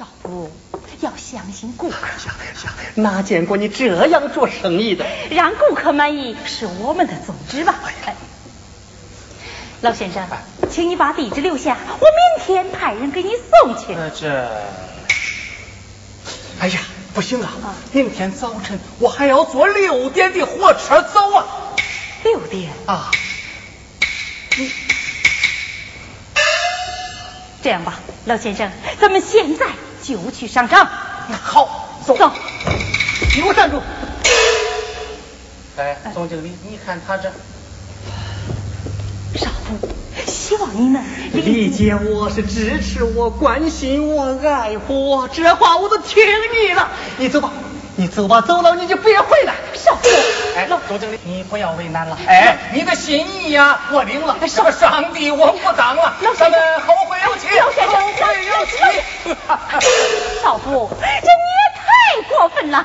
少夫要相信顾客。哪见过你这样做生意的？让顾客满意是我们的宗旨吧。哎，老先生，请你把地址留下，我明天派人给你送去。这，哎呀，不行啊！明天早晨我还要坐六点的火车走啊。六点啊？你这样吧，老先生，咱们现在就去上场。好，走。走。你给我站住！哎，总经理，你看他这。少夫，希望你能理解我，是支持我，关心我，爱护我，这话我都听你了。你走吧。你走吧，走了你就别回来。少夫，哎，周经理，你不要为难了。哎，你的心意呀，我领了。什么上帝，我不当了。咱们后会有期。老先生，后会有期。少夫，这你也太过分了。老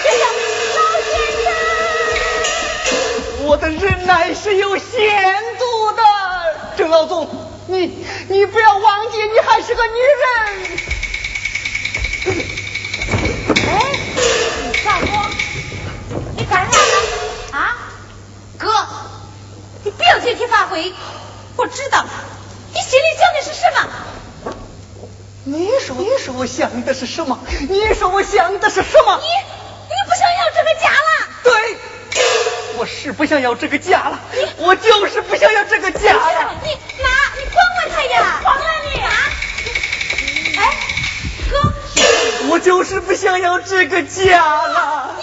先生，老先生，我的忍耐是有限度的。郑老总，你你不要忘记，你还是个女人。哎，少夫，你干啥呢？啊，哥，你不要借题发挥。我知道你心里想的是什么。你说，你说我想的是什么？你说我想的是什么？你，你不想要这个家了？对，我是不想要这个家了。我就是不想要这个家了。你，妈，你管管他呀，管管你啊。哎，哥。我就是不想要这个家了。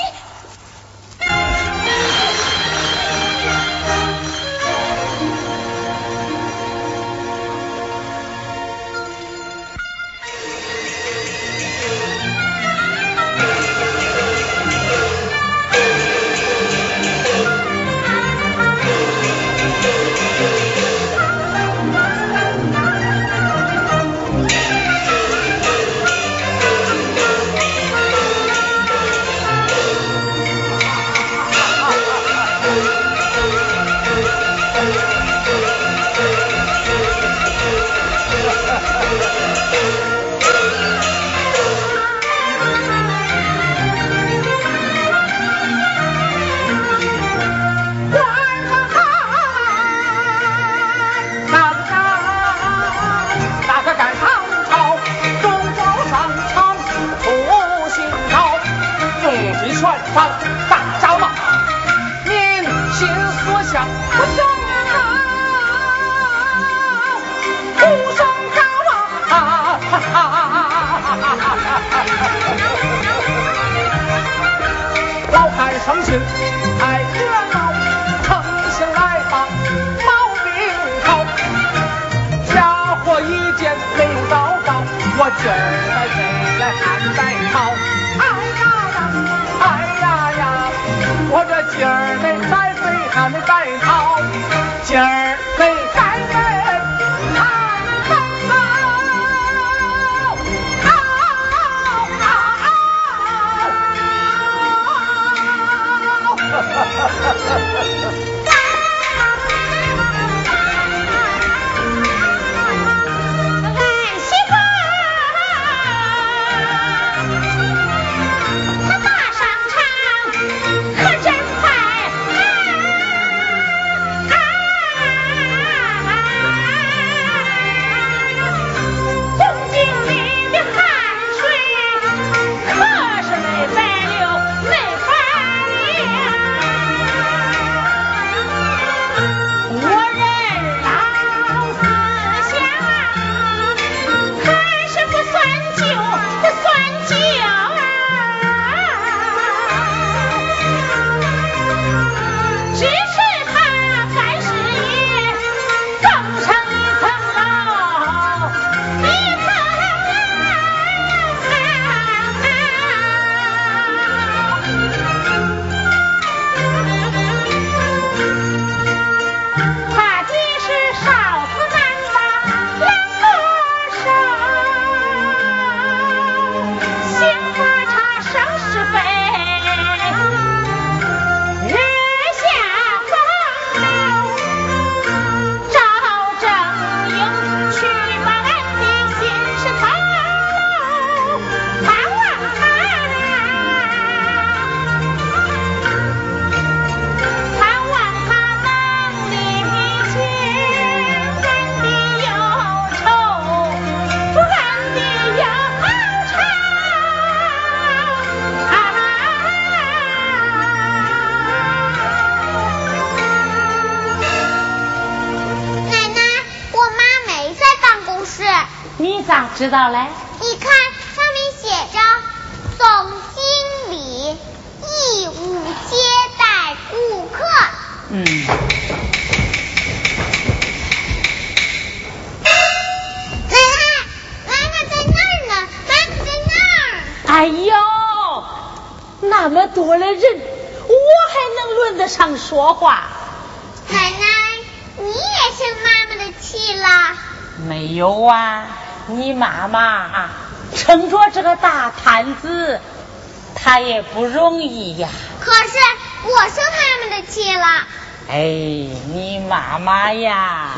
妈妈呀，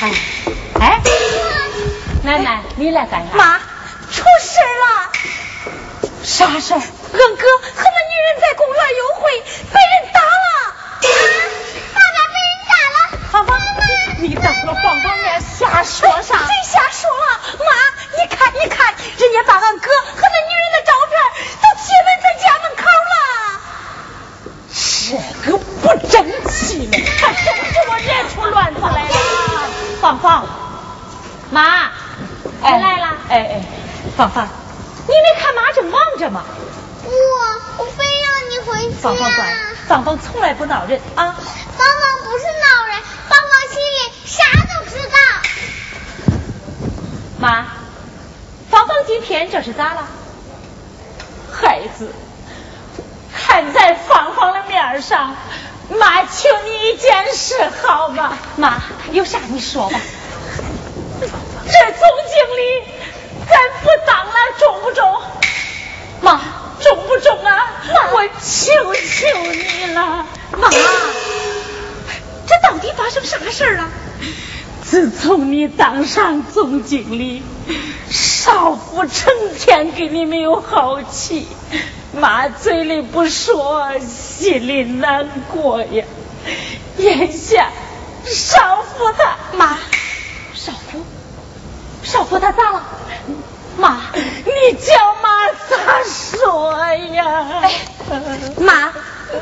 哎哎，奶奶，你来干啥？妈，出事了！啥事儿？俺哥和那女人在公园幽会，被人打了。爸爸被人打了。芳芳，你在那放放眼瞎说啥？谁瞎说了？妈，你看，你看，人家把俺哥了。芳芳，妈，回来了。哎哎，芳芳，你没看妈正忙着吗？我我非让你回去。芳芳乖，芳芳从来不闹人啊。芳芳不是闹人，芳芳心里啥都知道。妈，芳芳今天这是咋了？孩子，看在芳芳的面上，妈求你一件事好吗？妈，有啥你说吧。这总经理，咱不当了，中不中？妈，中不中啊？妈我求求你了，妈。这到底发生啥事了？自从你当上总经理，少妇成天给你没有好气，妈嘴里不说，心里难过呀。眼下少妇她妈，少妇，少妇她咋了？妈，你叫妈咋说呀？哎，妈，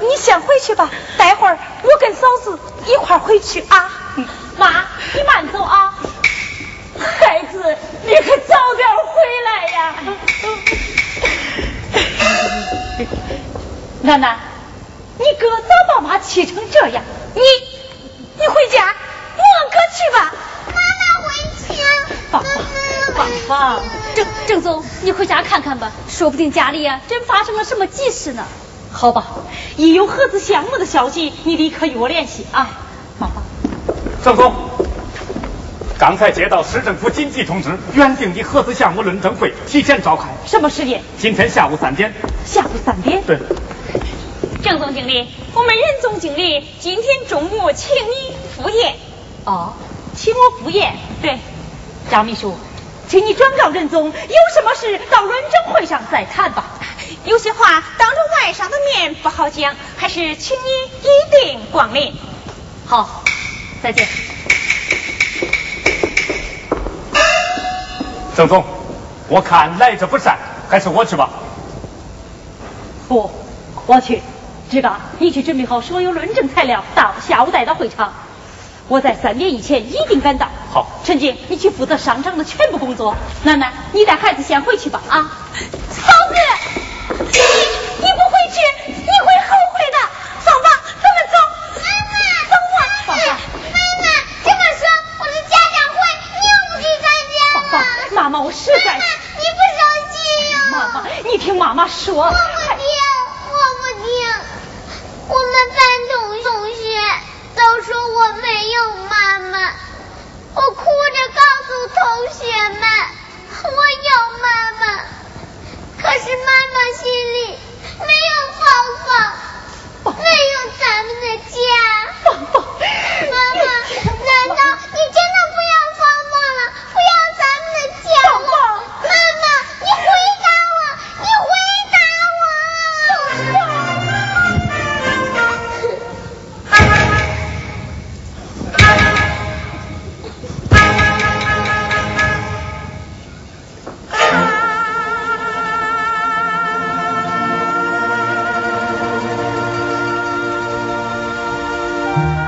你先回去吧，待会儿我跟嫂子一块儿回去啊。妈，你慢走啊。孩子，你可早点回来呀。楠楠，你哥咋把妈气成这样？你，你回家，你俺哥去吧。妈妈回家。芳芳，芳芳，郑郑总，你回家看看吧，说不定家里呀真发生了什么急事呢。好吧，一有合资项目的消息，你立刻与我联系啊。芳芳，郑总，刚才接到市政府紧急通知，原定的合资项目论证会提前召开。什么时间？今天下午三点。下午三点。对。郑总经理，我们任总经理今天中午请你赴宴。哦，请我赴宴。对。张秘书，请你转告任总，有什么事到论证会上再谈吧。有些话当着外商的面不好讲，还是请你一定光临。好，再见。郑总，我看来者不善，还是我去吧。不，我去。志刚，你去准备好所有论证材料，到下午带到会场。我在三点以前一定赶到。好，陈静，你去负责商场的全部工作。楠楠，你带孩子先回去吧。啊，嫂子，你你不回去，你会后悔的。走吧，咱们走。妈妈，走吧。芳芳，妈妈这么说，我的家长会你又不去参加了。芳芳，妈妈，我实在……妈妈，你不生气呀？妈妈，你听妈妈说。我不 Thank you.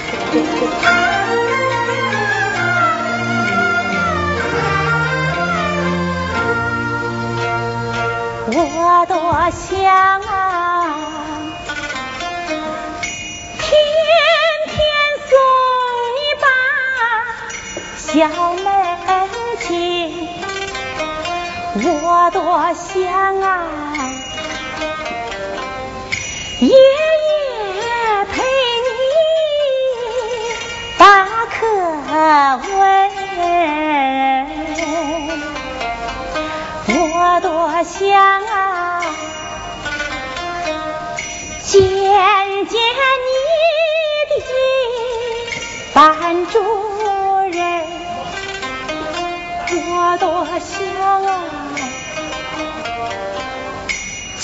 多想啊，见见你的班主任。我多想啊，去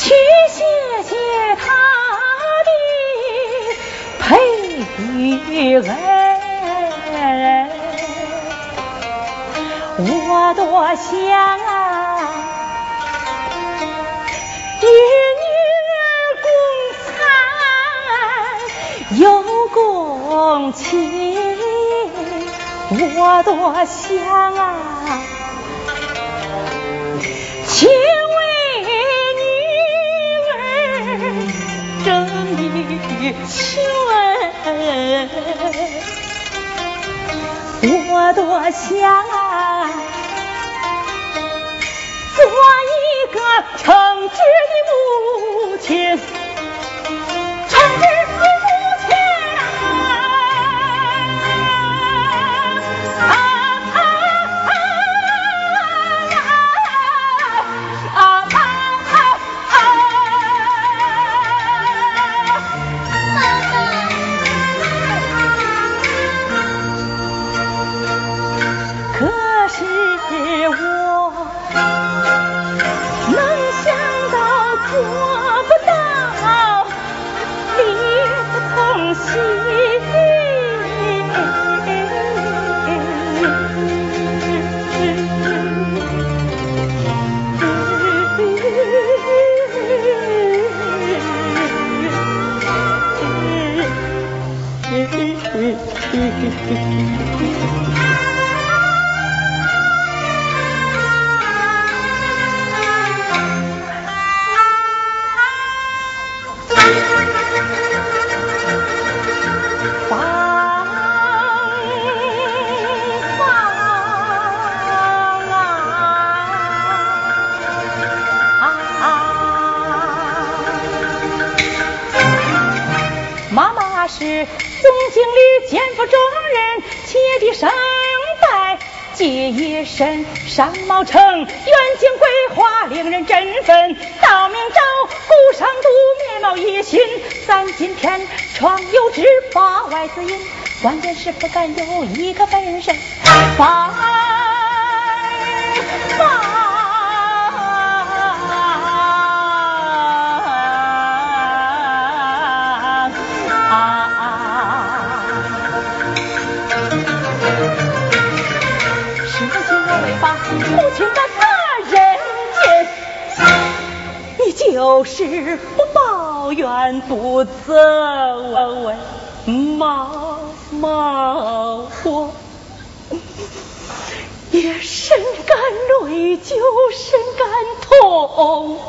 谢谢他的培恩。我多想啊，亲。我多想啊，去为女儿争一权。我多想啊，做一个称职的母亲，商贸城，远景规划令人振奋。到明朝，古上都面貌一新。咱今天创有之，法外之音，关键是不敢有一个分身。法法。有时不抱怨不责问毛毛我也深感内疚，深感痛。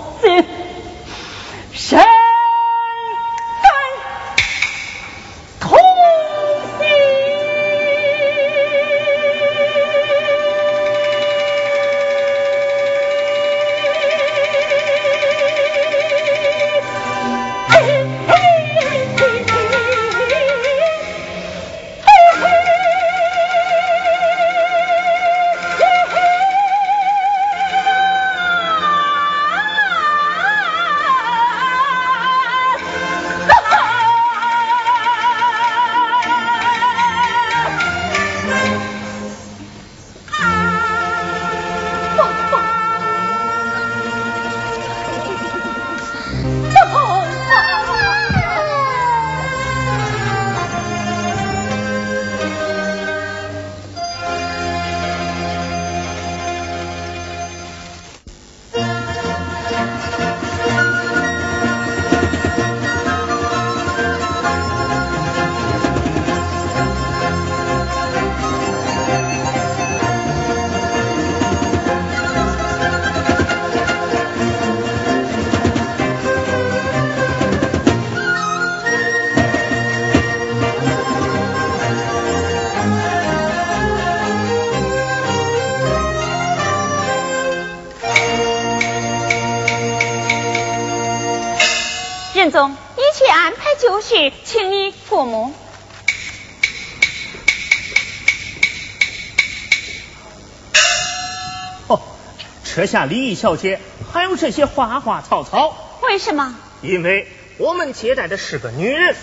这下李小姐还有这些花花草草，为什么？因为我们接待的是个女人，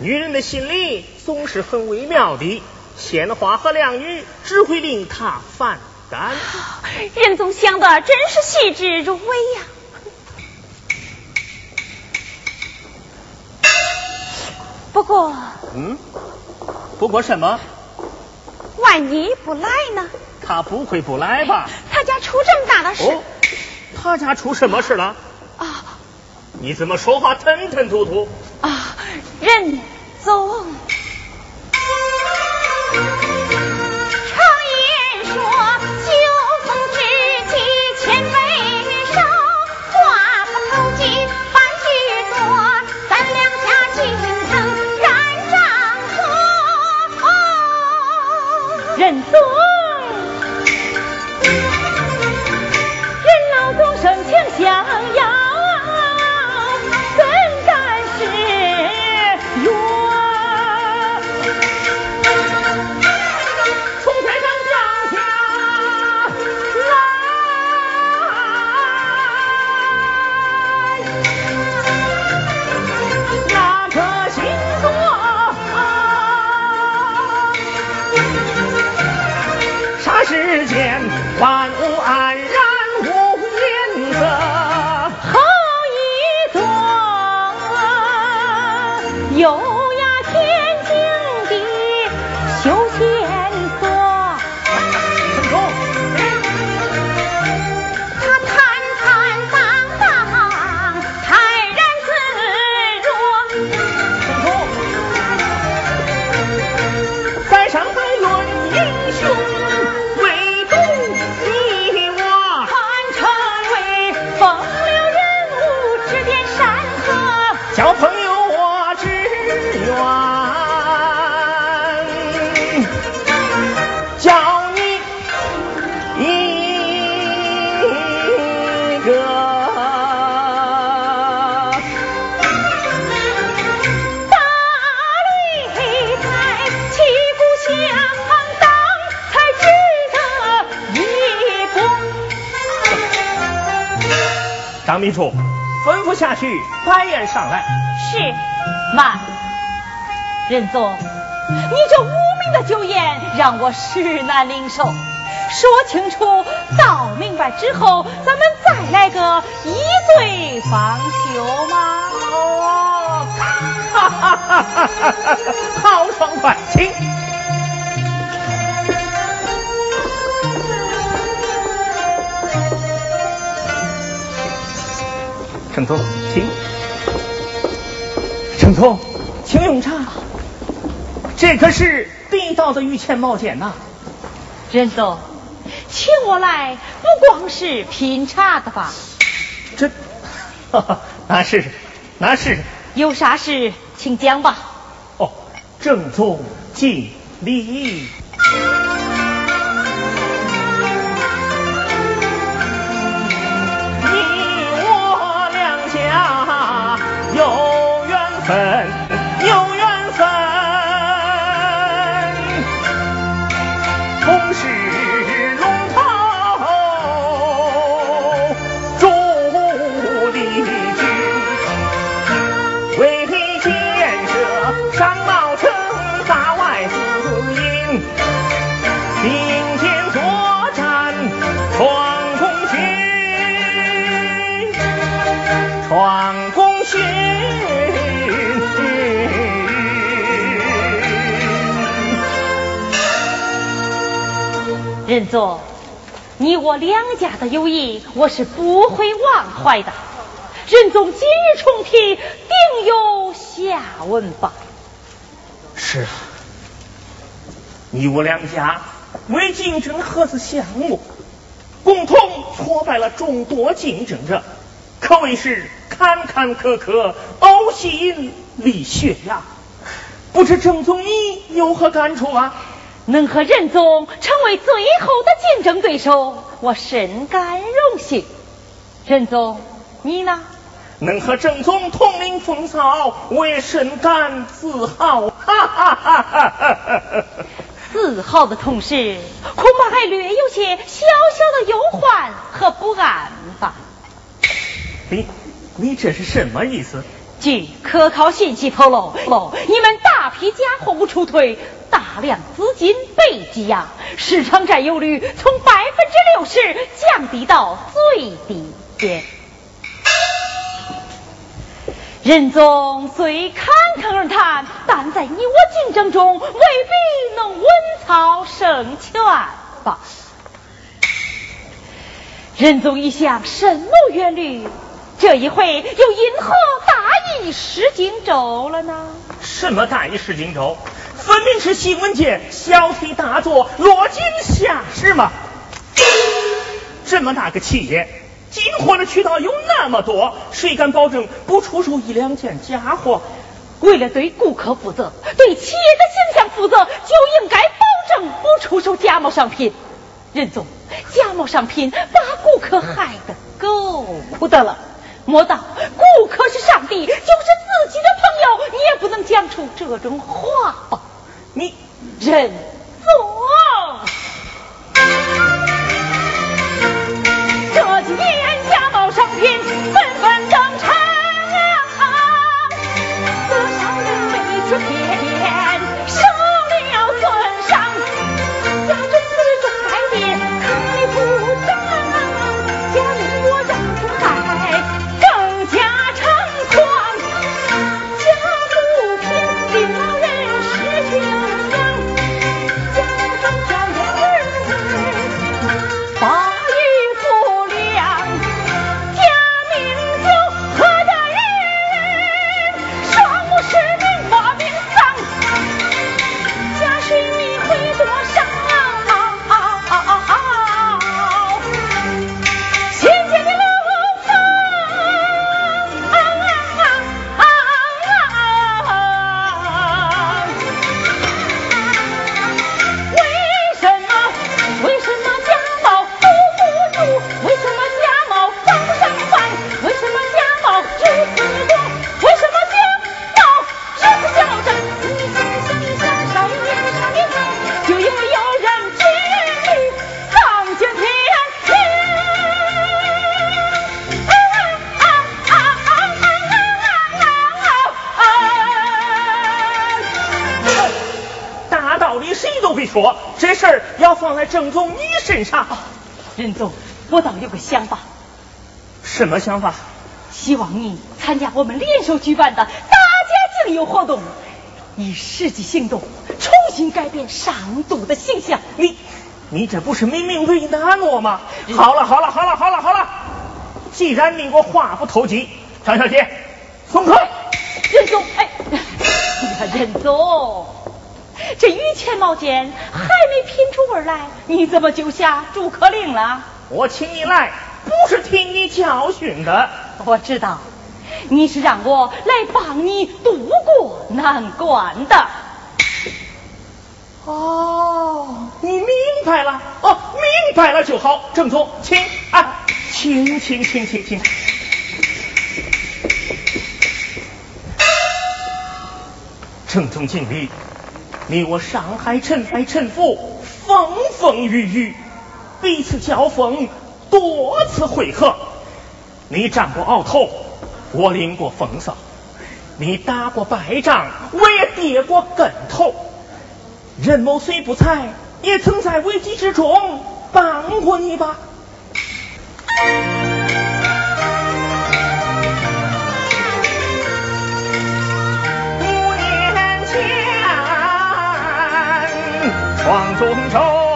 女人的心理总是很微妙的，鲜花和凉语只会令她反感。任总想的真是细致入微呀。不过，嗯，不过什么？万一不来呢？他不会不来吧？他家出这么大的事？哦，他家出什么事了？啊！你怎么说话吞吞吐吐？啊，任总。选择。任总，你这无名的酒宴让我实难领受。说清楚，道明白之后，咱们再来个一醉方休吗？哦，哈哈哈哈哈哈！好爽快，请。程总，请。程总，请用茶。这可是地道的御前冒险呐。任总，请我来不光是品茶的吧？这，哈哈，那是，那是。有啥事，请讲吧。哦，正宗敬礼。任总，你我两家的友谊，我是不会忘怀的。任总今日重提，定有下文吧？是啊，你我两家为竞争合资项目，共同挫败了众多竞争者，可谓是坎坎坷坷，呕心沥血呀！不知郑总你有何感触啊？能和任总成为最后的竞争对手，我深感荣幸。任总，你呢？能和郑总同领风骚，我也深感自豪。哈哈哈哈哈！自豪的同时，恐怕还略有些小小的忧患和不安吧？你，你这是什么意思？据可靠信息透露，露你们大批假货物出退。大量资金被挤压，市场占有率从百分之六十降低到最低点。任总虽侃侃而谈，但在你我竞争中未必能稳操胜券吧？任总一向深谋远虑，这一回又因何大意失荆州了呢？什么大意失荆州？分明是新闻界小题大做、落井下石嘛！这么大个企业，进货的渠道有那么多，谁敢保证不出售一两件假货？为了对顾客负责，对企业的形象负责，就应该保证不出售假冒商品。任总，假冒商品把顾客害得够不得了。莫道顾客是上帝，就是自己的朋友，你也不能讲出这种话吧？你认错。这几年说，这事儿要放在郑宗你身上。任总，我倒有个想法。什么想法？希望你参加我们联手举办的大家竞游活动，以实际行动重新改变上都的形象。你，你这不是明明为难我吗？好了好了好了好了好了，既然你我话不投机，张小姐，松开。任总，哎，你看任总，这御前毛剑还没品出味来，你怎么就下逐客令了？我请你来。不是听你教训的，我知道，你是让我来帮你渡过难关的。哦，你明白了，哦，明白了就好。郑总，请啊，请请请请请。郑总经理，你我上海陈海陈府风风雨雨，彼此交锋。多次会合，你战过鳌头，我领过风骚；你打过败仗，我也跌过跟头。任某虽不才，也曾在危机之中帮过你吧。闯中州。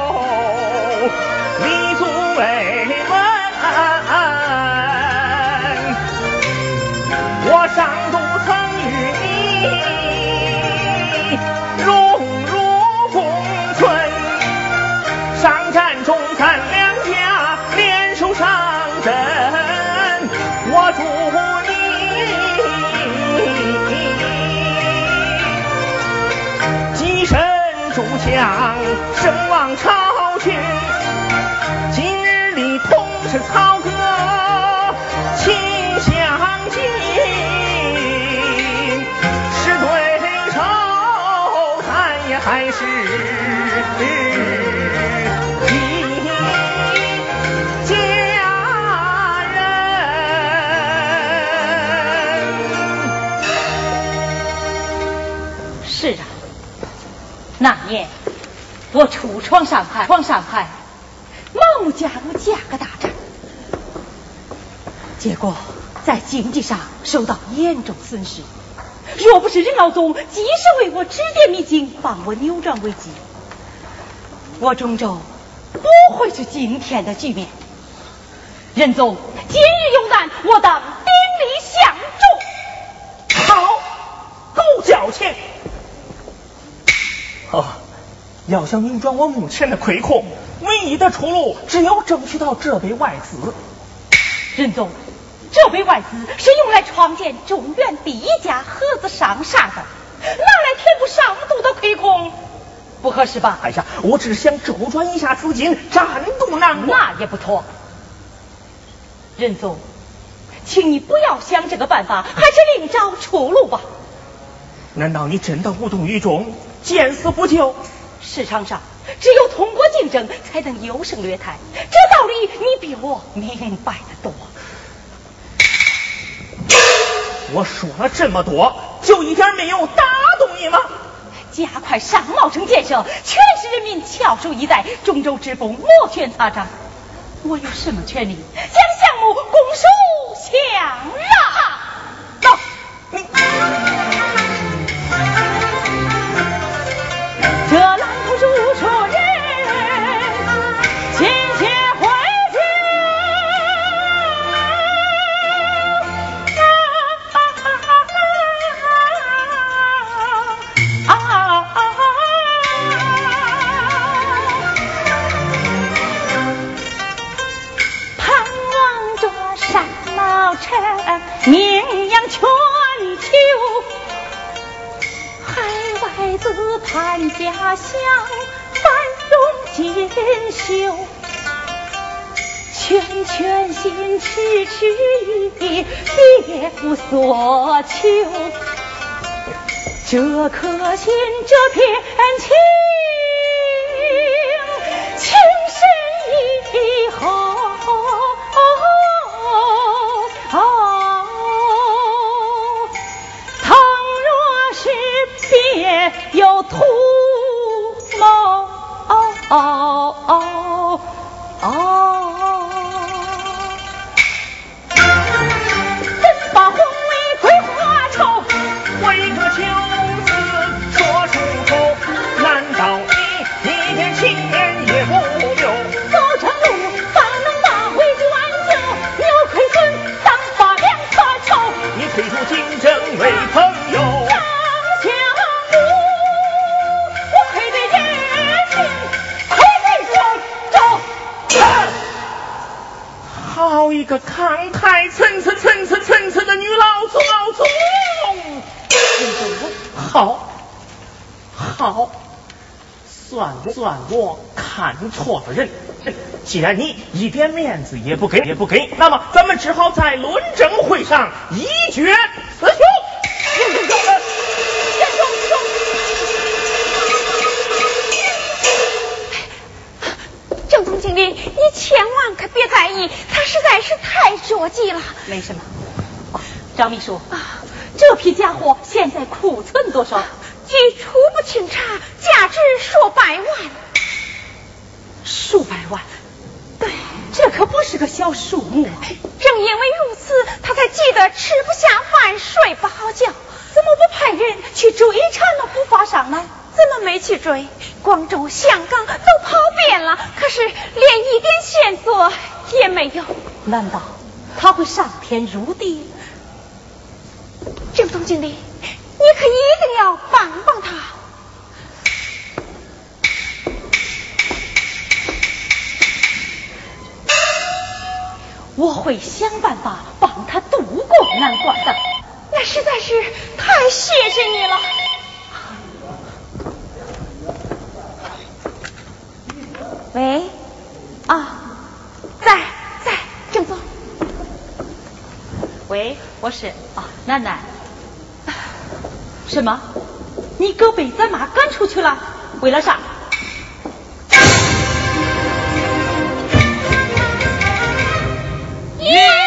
将声望超群，今日里同是曹哥情相近，是对手，咱也还是那年我初闯上海，闯上海，盲目加入价格大战，结果在经济上受到严重损失。若不是任老总及时为我指点迷津，帮我扭转危机，我中州不会是今天的局面。任总，今日有难，我当鼎力相助。好，够矫情。哦，要想扭转我目前的亏空，唯一的出路只有争取到这笔外资。任总，这笔外资是用来创建中原第一家合资商厦的，拿来填补上都的亏空，不合适吧？哎呀，我只是想周转一下资金，暂渡难关。那也不妥。任总，请你不要想这个办法，还是另找出路吧。难道你真的无动于衷？见死不救，市场上只有通过竞争才能优胜劣汰，这道理你比我明白的多。我说了这么多，就一点没有打动你吗？加快商贸城建设，全市人民翘首以待，中州之风摩拳擦掌。我有什么权利将项目拱手相让？走。既然你一点面子也不给也不给，那么咱们只好在论证会上一决雌雄。郑总经理，你千万可别在意，他实在是太着急了。没什么。张秘书，啊这批家伙现在库存多少？据初步清查，价值数百万。数百万？对，这可不是个小数目。正因为如此，他才急得吃不下饭，睡不好觉。怎么不派人去追查那不法商呢？怎么没去追？广州、香港都跑遍了，可是连一点线索也没有。难道他会上天入地？郑总经理，你可一定要帮帮他。我会想办法帮他渡过难关的。那实在是太谢谢你了。喂，啊，在在，郑总。喂，我是啊，楠楠。什么？你哥被咱妈赶出去了？为了啥？在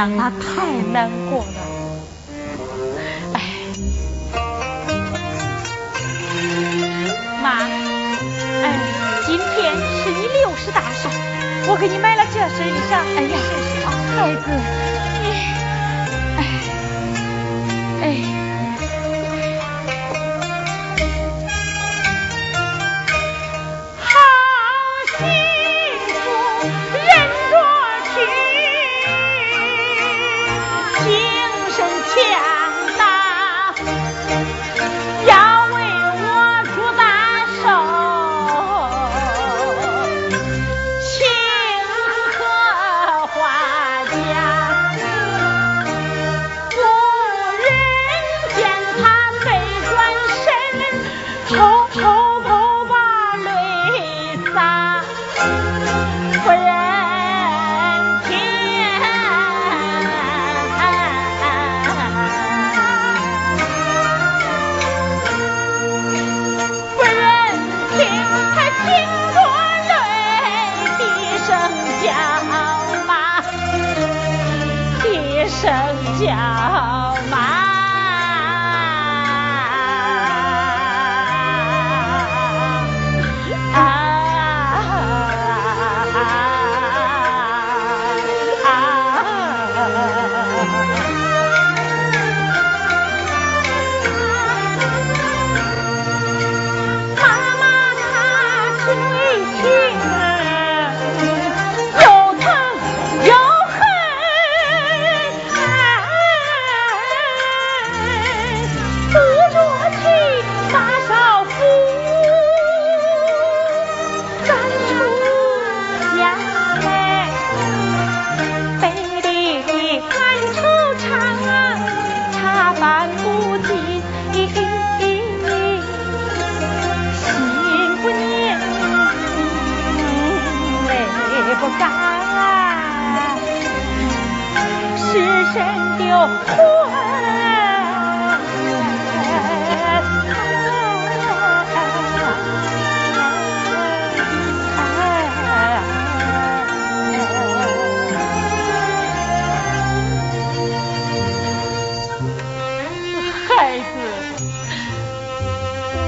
让他太难过了。哎，妈，哎，今天是你六十大寿，我给你买了这身衣裳。哎呀，孩子，前。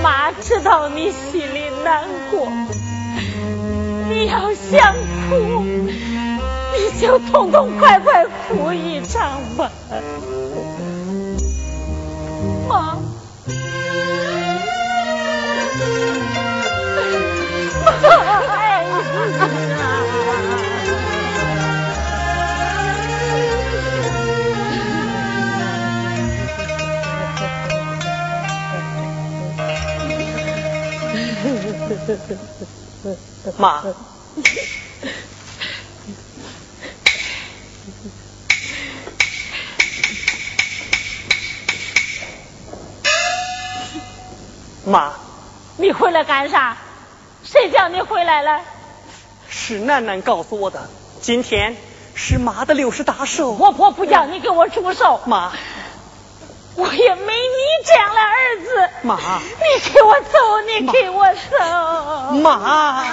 妈知道你心里难过，你要想哭，你就痛痛快快哭一场吧，妈。妈哎。你回来干啥？谁叫你回来了？是楠楠告诉我的。今天是妈的六十大寿。我婆不叫你给我祝寿。妈。我也没你这样的儿子，妈，你给我走，你给我走，妈。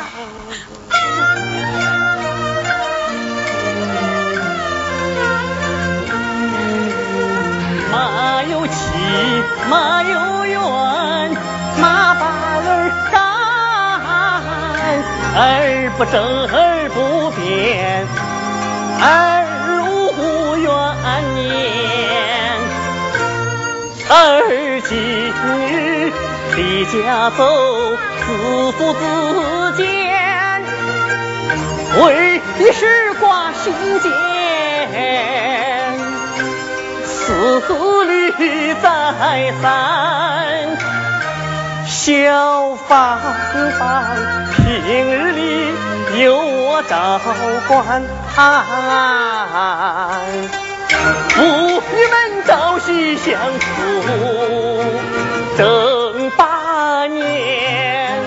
妈有妻，妈有缘，妈把儿干，儿不争，儿不辩，儿无怨念。而今日离家走，自负自坚，为的是挂心间，思虑再三。小芳芳，平日里由我照管。妇女们朝夕相处，整八年，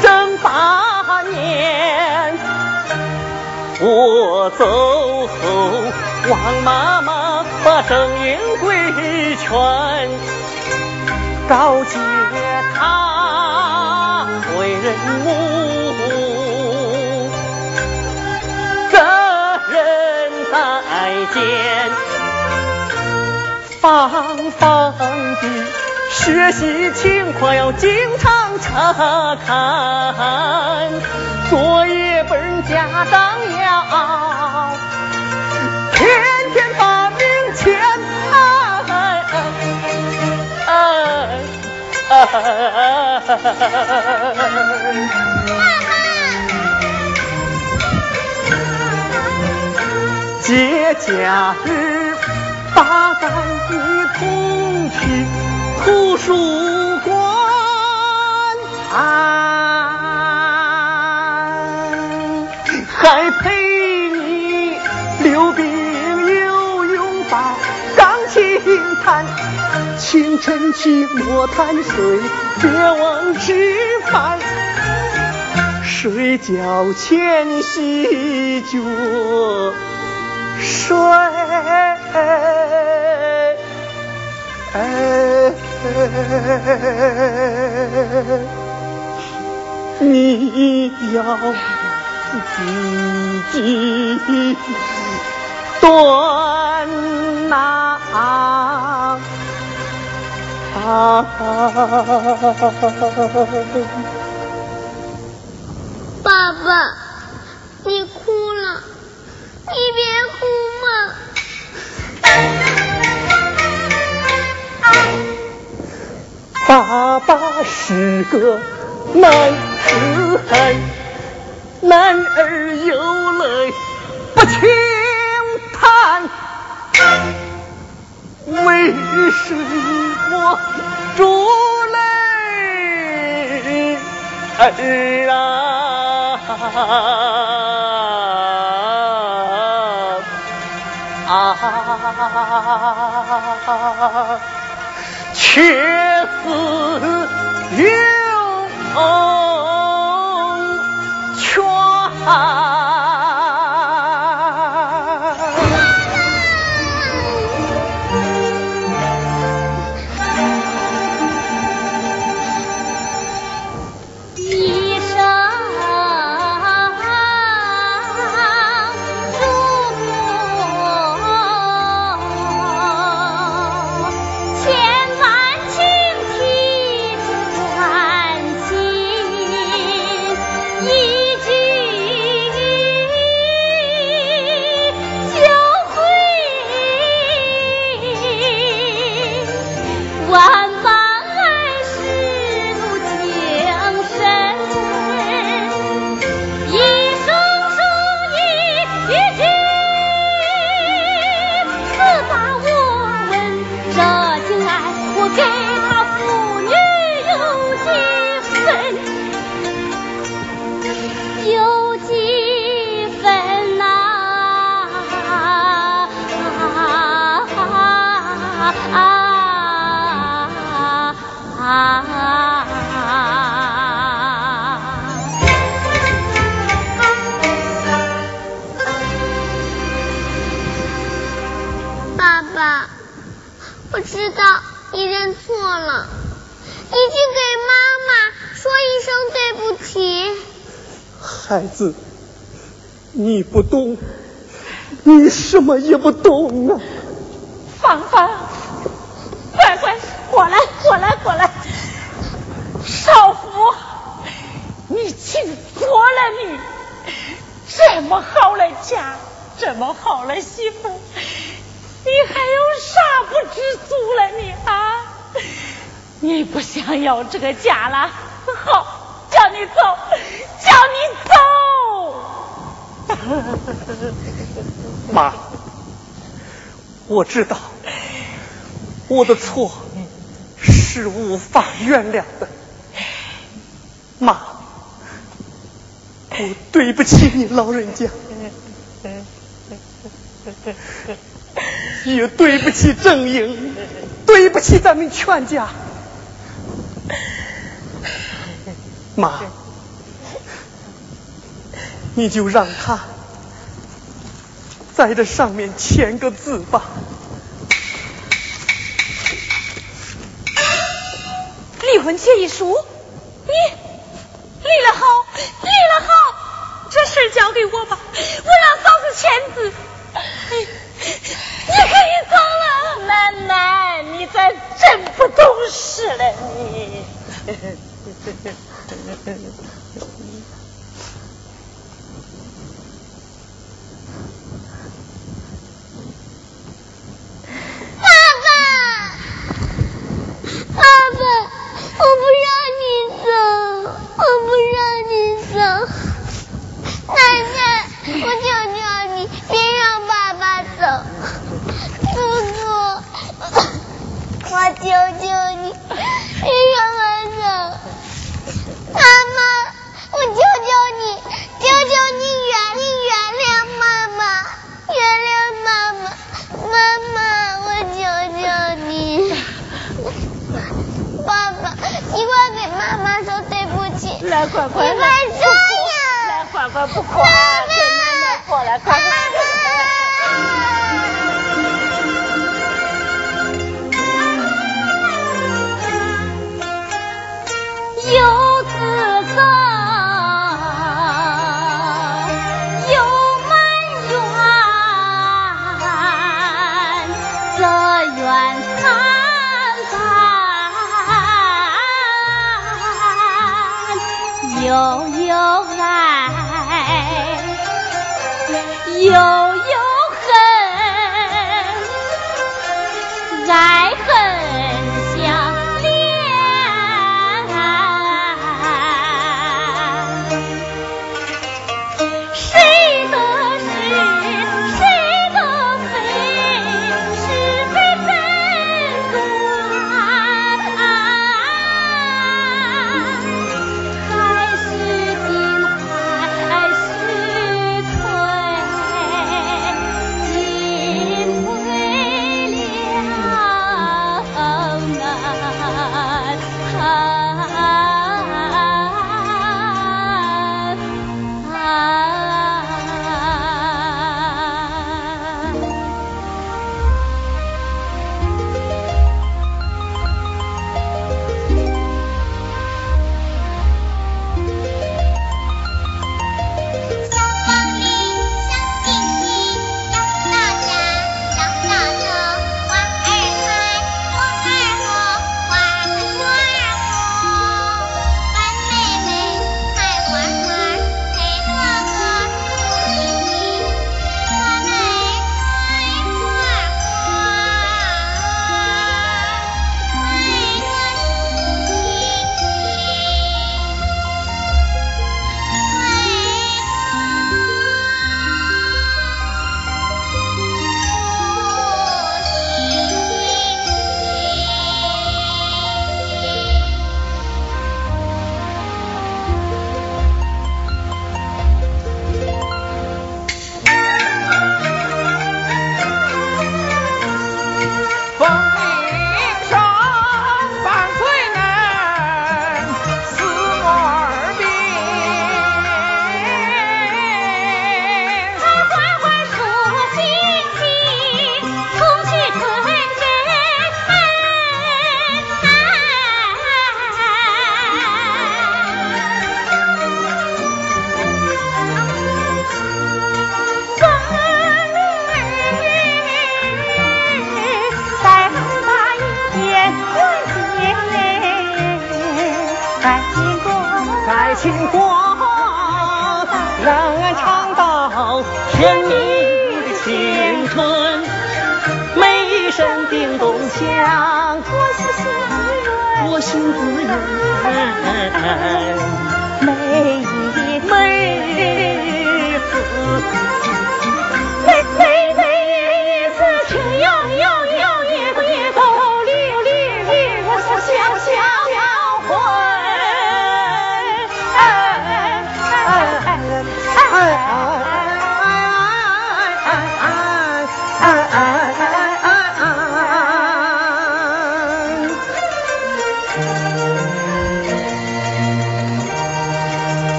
整八年，我走后，王妈妈把正英规劝，告诫他为人母，在肩。方的学习情况要经常查看，作业本家长要天天把名签。节假日。大带一同去图书馆还陪你溜冰游泳把钢琴弹，清晨起莫贪睡，别忘吃饭，睡觉前洗脚水。你要自己端呐，爸爸，你哭了，你别哭嘛爸爸是个男子汉，男儿有泪不轻弹。为什么珠泪儿啊却似涌泉。孩子，你不懂，你什么也不懂啊！芳芳，乖乖，过来，过来，过来。少妇，你请错了你，这么好的家，这么好的媳妇，你还有啥不知足了你啊？你不想要这个家了？好，叫你走。叫你走，妈，我知道我的错是无法原谅的，妈，我对不起你老人家，也对不起正英。对不起咱们全家。妈，你就让他在这上面签个字吧。离婚协议书，你离了好，离了好，这事交给我吧，我让嫂子签字。你可以走了，奶奶，你咋真不懂事了你？爸爸，我不让你走，我不让你走。奶奶，我求求你，别让爸爸走。叔叔，我求求你，别让我走。妈妈，我求求你，求求你原谅原谅妈妈，原谅妈妈。妈妈，我求求你，爸爸，你快给妈妈说对不起。来，快快来，快快不，妈妈，快来，快来。yo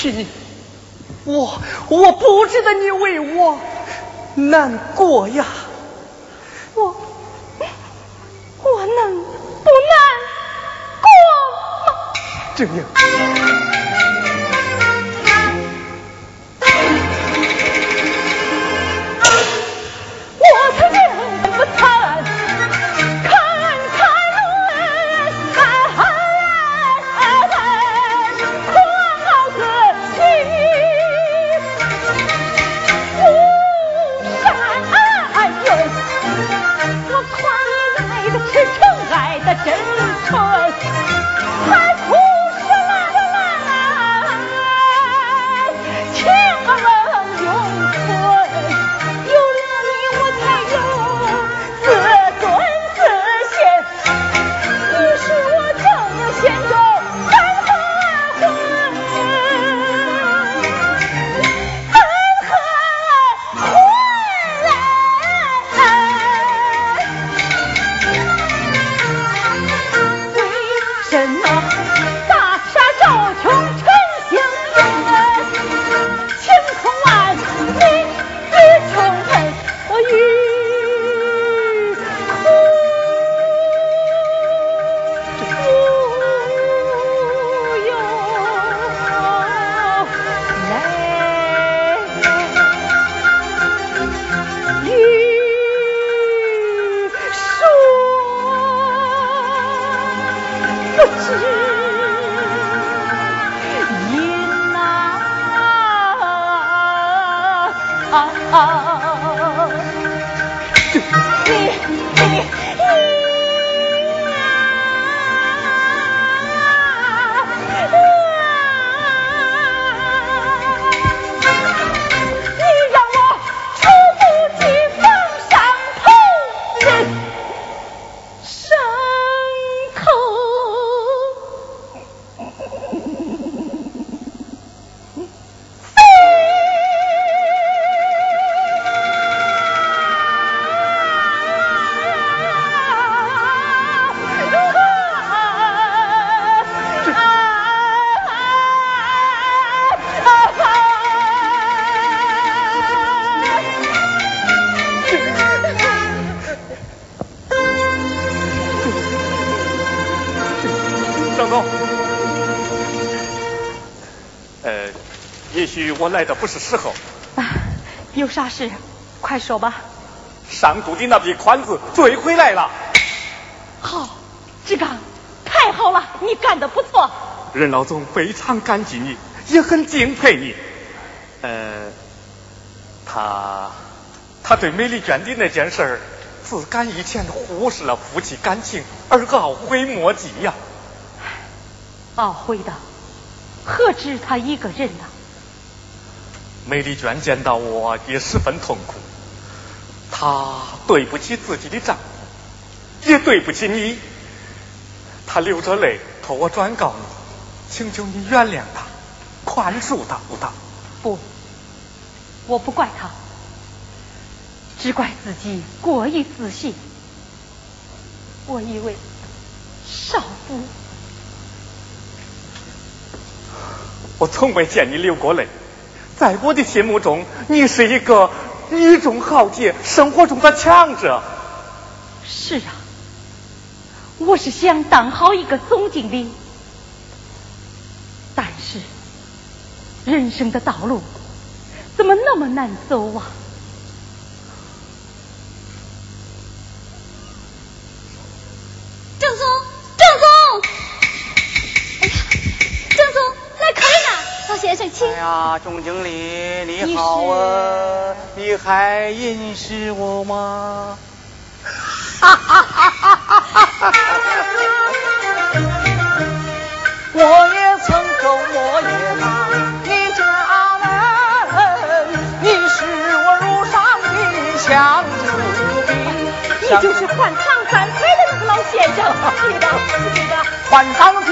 是你，我我不值得你为我难过呀，我我能不难过吗？正英。我来的不是时候，啊有啥事？快说吧。上渡的那批款子追回来了。好，志刚，太好了，你干的不错。任老总非常感激你，也很敬佩你。呃，他他对美丽娟的那件事儿，自感以前忽视了夫妻感情，而懊悔莫及呀。懊悔的何止他一个人呐？梅丽娟见到我也十分痛苦，她对不起自己的丈夫，也对不起你。她流着泪托我转告你，请求你原谅她，宽恕她，不当。不，我不怪她，只怪自己过于自信。我以为少妇，我从未见你流过泪。在我的心目中，你是一个女中豪杰，生活中的强者。是啊，我是想当好一个总经理，但是人生的道路怎么那么难走啊？呀，总经理你好啊！你还认识我吗？哈哈哈哈哈哈！我也曾走过夜大你家门，你是我如上的相助你就是换唐三彩的那个老先生，记得记得。换商品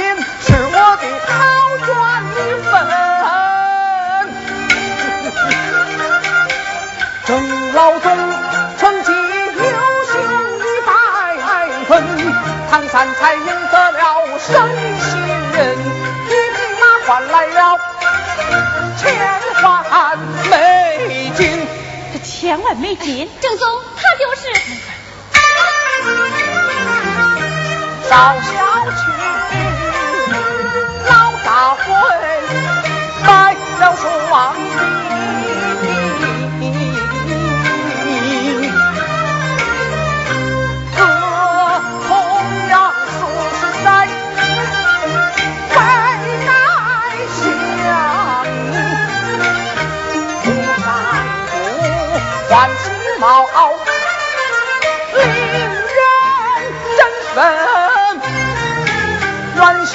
老总成绩优秀一百分，唐三彩赢得了。了神仙人，一匹马换来了千万美金。这千万美金，正宗，他就是少小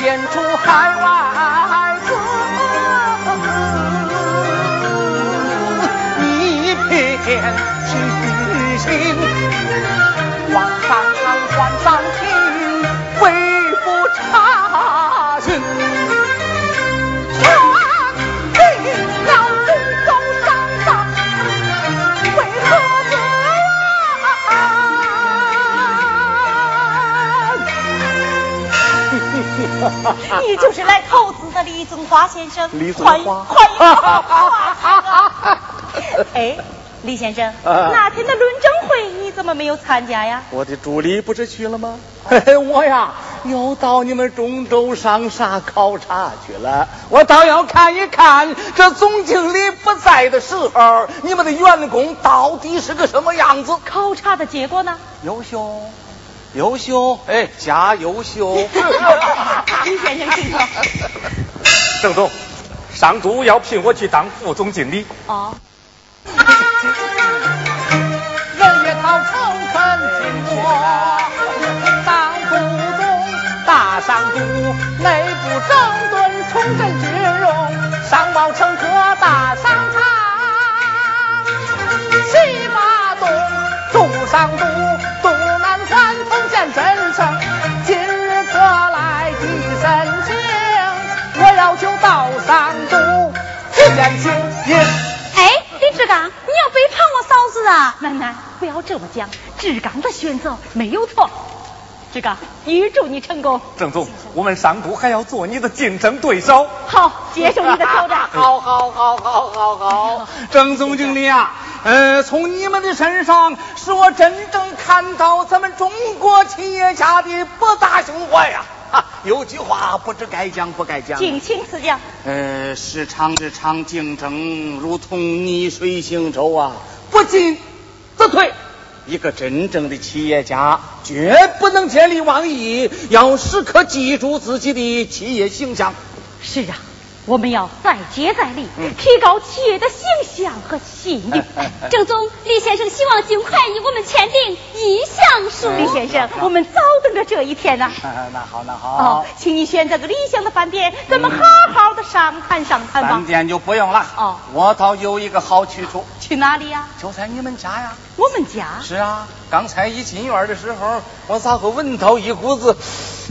献出海外子，一片痴心。换上堂，换上庭，你就是来投资的李宗华先生，李宗欢迎华欢迎华华哥。哎，李先生，啊那天的论证会你怎么没有参加呀？我的助理不是去了吗？嘿嘿，我呀又到你们中州商厦考察去了，我倒要看一看这总经理不在的时候，你们的员工到底是个什么样子。考察的结果呢？优秀，优秀，哎，加优秀。李先生，请说。郑总，上都要聘我去当副总经理。哦，人也讨诚恳听我，当副总大商都，内部整顿重振军容，商贸成各大商场，西八啊？奶奶不要这么讲，志刚的选择没有错。志刚，预祝你成功。郑总，我们上都还要做你的竞争对手。好，接受你的挑战。好好好好好好，郑总经理啊，呃，从你们的身上，使我真正看到咱们中国企业家的博大胸怀呀、啊！有句话不知该讲不该讲。敬请赐教。呃，市场市场竞争如同逆水行舟啊，不进则退。一个真正的企业家绝不能见利忘义，要时刻记住自己的企业形象。是啊，我们要再接再厉，嗯提高企业的形象和信誉。郑总，李先生希望尽快与我们签订意向书。李先生，我们早等着这一天呢、那好，那哦好，，请你选择个理想的饭店，咱们好好的商谈商谈吧饭。店就不用了。哦我倒有一个好去处，去哪里呀、就在你们家呀。我们家。是啊，刚才一进院的时候，我咋会闻到一股子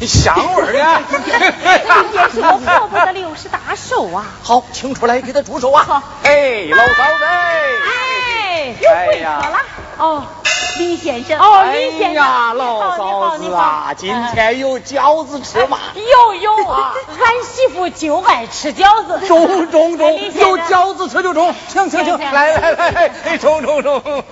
香味儿呀？这也是我婆婆的六十大寿啊！好，请出来给他祝寿啊好！哎，老嫂子，哎，又会客了。哦，李先生。哦，李先生。哎呀，老嫂子啊，今天有饺子吃吗？有有啊，俺媳妇就爱吃饺子。中中中，有饺子吃就中，请请请，来来来，哎，中中中。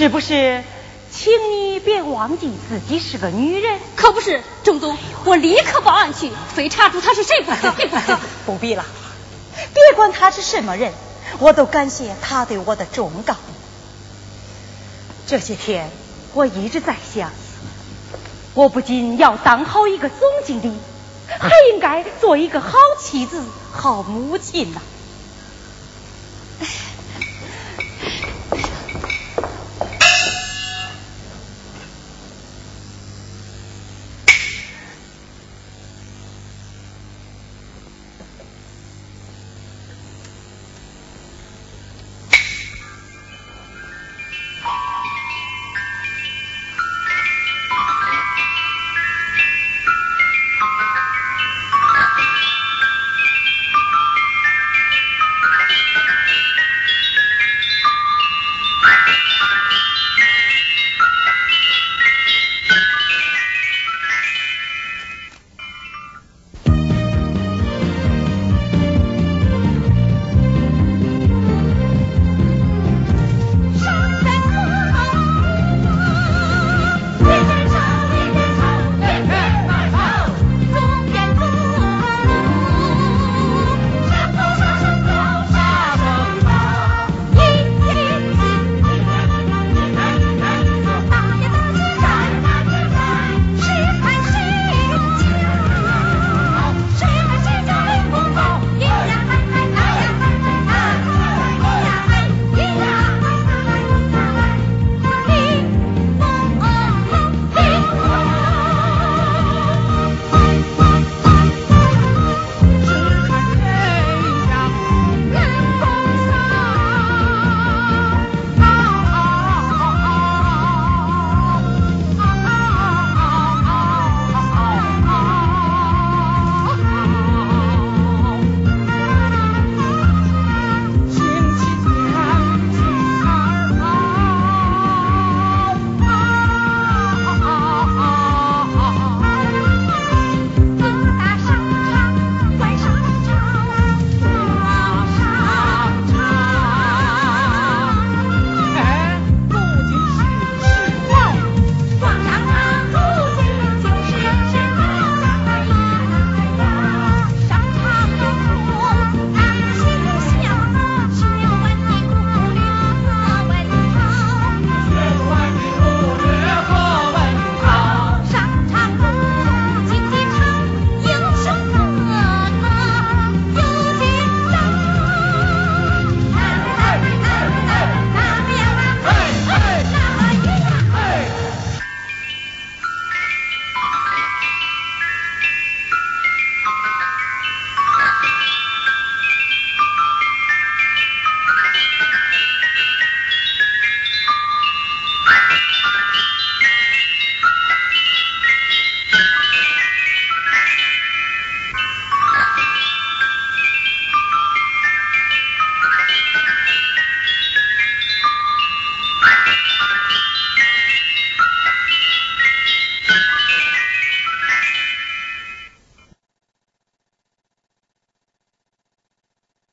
是不是？请你别忘记自己是个女人。可不是，郑总，我立刻报案去，非查出他是谁不可，不必了，别管他是什么人，我都感谢他对我的忠告。这些天我一直在想，我不仅要当好一个总经理，还应该做一个好妻子、好母亲呐、